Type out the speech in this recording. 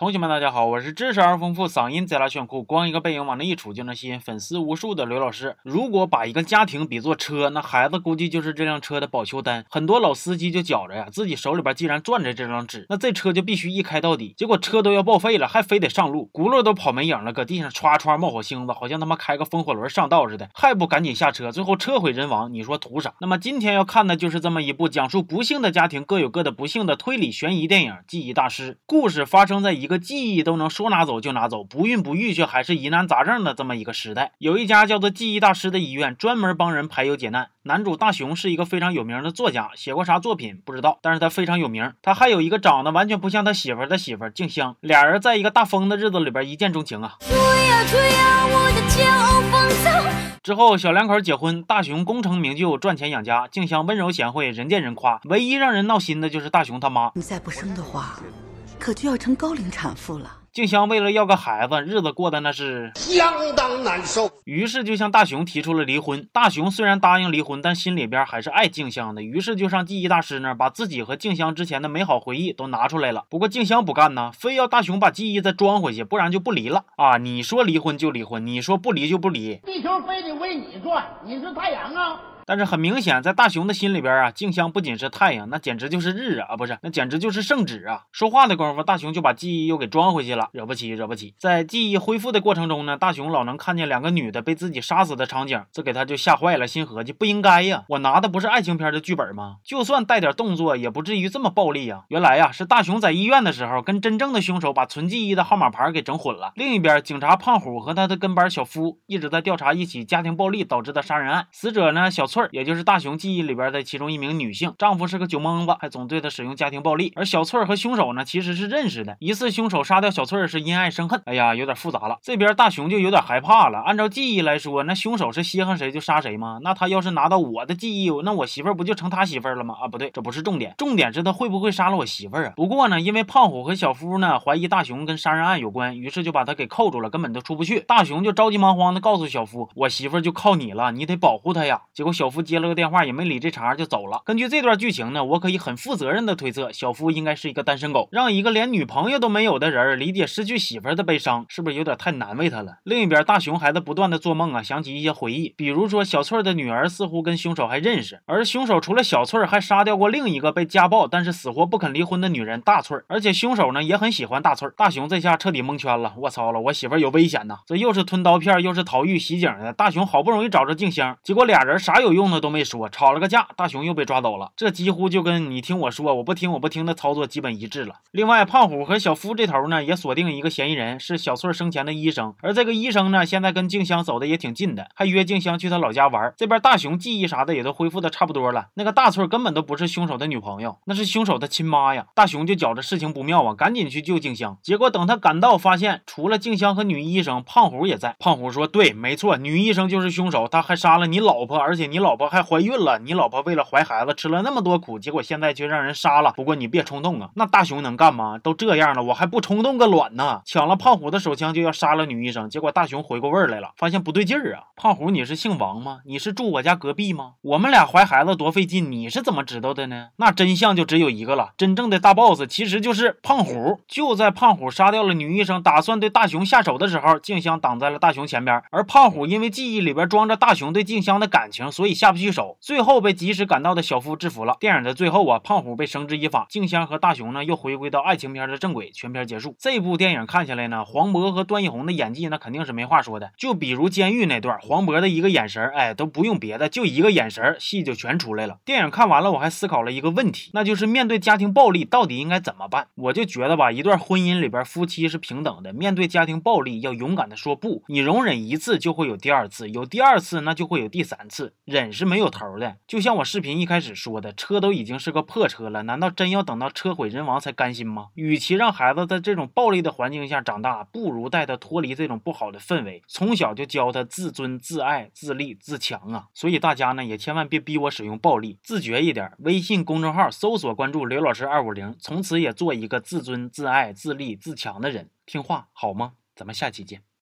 同学们，大家好，我是知识而丰富、嗓音贼拉炫酷、光一个背影往那一杵就能吸引粉丝无数的刘老师。如果把一个家庭比作车，那孩子估计就是这辆车的保修单。很多老司机就觉着呀，自己手里边既然攥着这张纸，那这车就必须一开到底。结果车都要报废了，还非得上路，轱辘都跑没影了，搁地上歘歘冒火星子，好像他妈开个风火轮上道似的，还不赶紧下车？最后车毁人亡，你说图啥？那么今天要看的就是这么一部讲述不幸的家庭各有各的不幸的推理悬疑电影《记忆大师》。故事发生在一个记忆都能。说拿走就拿走，不孕不育却还是疑难杂症的这么一个时代，有一家叫做记忆大师的医院，专门帮人排忧解难。男主大雄是一个非常有名的作家，写过啥作品不知道，但是他非常有名。他还有一个长得完全不像他媳妇的媳妇静香，俩人在一个大风的日子里边一见钟情啊。之后小两口结婚，大雄功成名就，赚钱养家，静香温柔贤惠，人见人夸。唯一让人闹心的就是大雄他妈，你再不生的话，可就要成高龄产妇了。静香为了要个孩子，日子过得那是相当难受，于是就向大雄提出了离婚。大雄虽然答应离婚，但心里边还是爱静香的，于是就上记忆大师那儿把自己和静香之前的美好回忆都拿出来了。不过静香不干呢，非要大雄把记忆再装回去，不然就不离了啊！你说离婚就离婚，你说不离就不离，地球非得为你转，你是太阳啊！但是很明显，在大雄的心里边啊，静香不仅是太阳，那简直就是日啊，不是，那简直就是圣旨啊！说话的功夫，大雄就把记忆又给装回去了，惹不起，惹不起。在记忆恢复的过程中呢，大雄老能看见两个女的被自己杀死的场景，这给他就吓坏了，心合计不应该呀，我拿的不是爱情片的剧本吗？就算带点动作，也不至于这么暴力呀。原来呀，是大雄在医院的时候，跟真正的凶手把存记忆的号码牌给整混了。另一边，警察胖虎和他的跟班小夫一直在调查一起家庭暴力导致的杀人案，死者呢，小翠儿，也就是大雄。记忆里边的其中一名女性，丈夫是个酒蒙子，还总对她使用家庭暴力。而小翠儿和凶手呢，其实是认识的。疑似凶手杀掉小翠儿是因爱生恨。哎呀，有点复杂了。这边大雄就有点害怕了。按照记忆来说，那凶手是稀罕谁就杀谁吗？那他要是拿到我的记忆，那我媳妇儿不就成他媳妇儿了吗？啊，不对，这不是重点，重点是他会不会杀了我媳妇儿啊？不过呢，因为胖虎和小夫呢怀疑大雄跟杀人案有关，于是就把他给扣住了，根本都出不去。大雄就着急忙慌的告诉小夫，我媳妇就靠你了，你得保护她呀。结果小小夫接了个电话，也没理这茬就。走了。根据这段剧情呢，我可以很负责任的推测，小夫应该是一个单身狗，让一个连女朋友都没有的人理解失去媳妇的悲伤，是不是有点太难为他了？另一边，大雄还在不断的做梦啊，想起一些回忆，比如说小翠的女儿似乎跟凶手还认识，而凶手除了小翠，还杀掉过另一个被家暴但是死活不肯离婚的女人大翠，而且凶手呢也很喜欢大翠。大雄这下彻底蒙圈了，我操了，我媳妇有危险呐！这又是吞刀片，又是逃狱袭警的。大雄好不容易找着静香，结果俩人啥有有用的都没说，吵了个架，大雄。又被抓走了，这几乎就跟你听我说，我不听，我不听的操作基本一致了。另外，胖虎和小夫这头呢，也锁定一个嫌疑人，是小翠生前的医生。而这个医生呢，现在跟静香走的也挺近的，还约静香去他老家玩。这边大雄记忆啥的也都恢复的差不多了。那个大翠根本都不是凶手的女朋友，那是凶手的亲妈呀。大雄就觉着事情不妙啊，赶紧去救静香。结果等他赶到，发现除了静香和女医生，胖虎也在。胖虎说：“对，没错，女医生就是凶手，他还杀了你老婆，而且你老婆还怀孕了。你老婆为了怀孩子吃了那么多苦，结果现在却让人杀了。不过你别冲动啊，那大雄能干吗？都这样了，我还不冲动个卵呢！抢了胖虎的手枪就要杀了女医生，结果大雄回过味儿来了，发现不对劲儿啊！胖虎，你是姓王吗？你是住我家隔壁吗？我们俩怀孩子多费劲，你是怎么知道的呢？那真相就只有一个了，真正的大 boss 其实就是胖虎。就在胖虎杀掉了女医生，打算对大雄下手的时候，静香挡在了大雄前边，而胖虎因为记忆里边装着大雄对静香的感情，所以下不去手，最后被及时赶到的小。夫制服了。电影的最后啊，胖虎被绳之以法，静香和大雄呢又回归到爱情片的正轨，全片结束。这部电影看下来呢，黄渤和段奕宏的演技那肯定是没话说的。就比如监狱那段，黄渤的一个眼神，哎，都不用别的，就一个眼神，戏就全出来了。电影看完了，我还思考了一个问题，那就是面对家庭暴力到底应该怎么办？我就觉得吧，一段婚姻里边夫妻是平等的，面对家庭暴力要勇敢的说不。你容忍一次就会有第二次，有第二次那就会有第三次，忍忍是没有头的。就像我视频一开始。说的车都已经是个破车了，难道真要等到车毁人亡才甘心吗？与其让孩子在这种暴力的环境下长大，不如带他脱离这种不好的氛围，从小就教他自尊、自爱、自立、自强啊！所以大家呢也千万别逼我使用暴力，自觉一点。微信公众号搜索关注刘老师二五零，从此也做一个自尊、自爱、自立、自强的人，听话好吗？咱们下期见。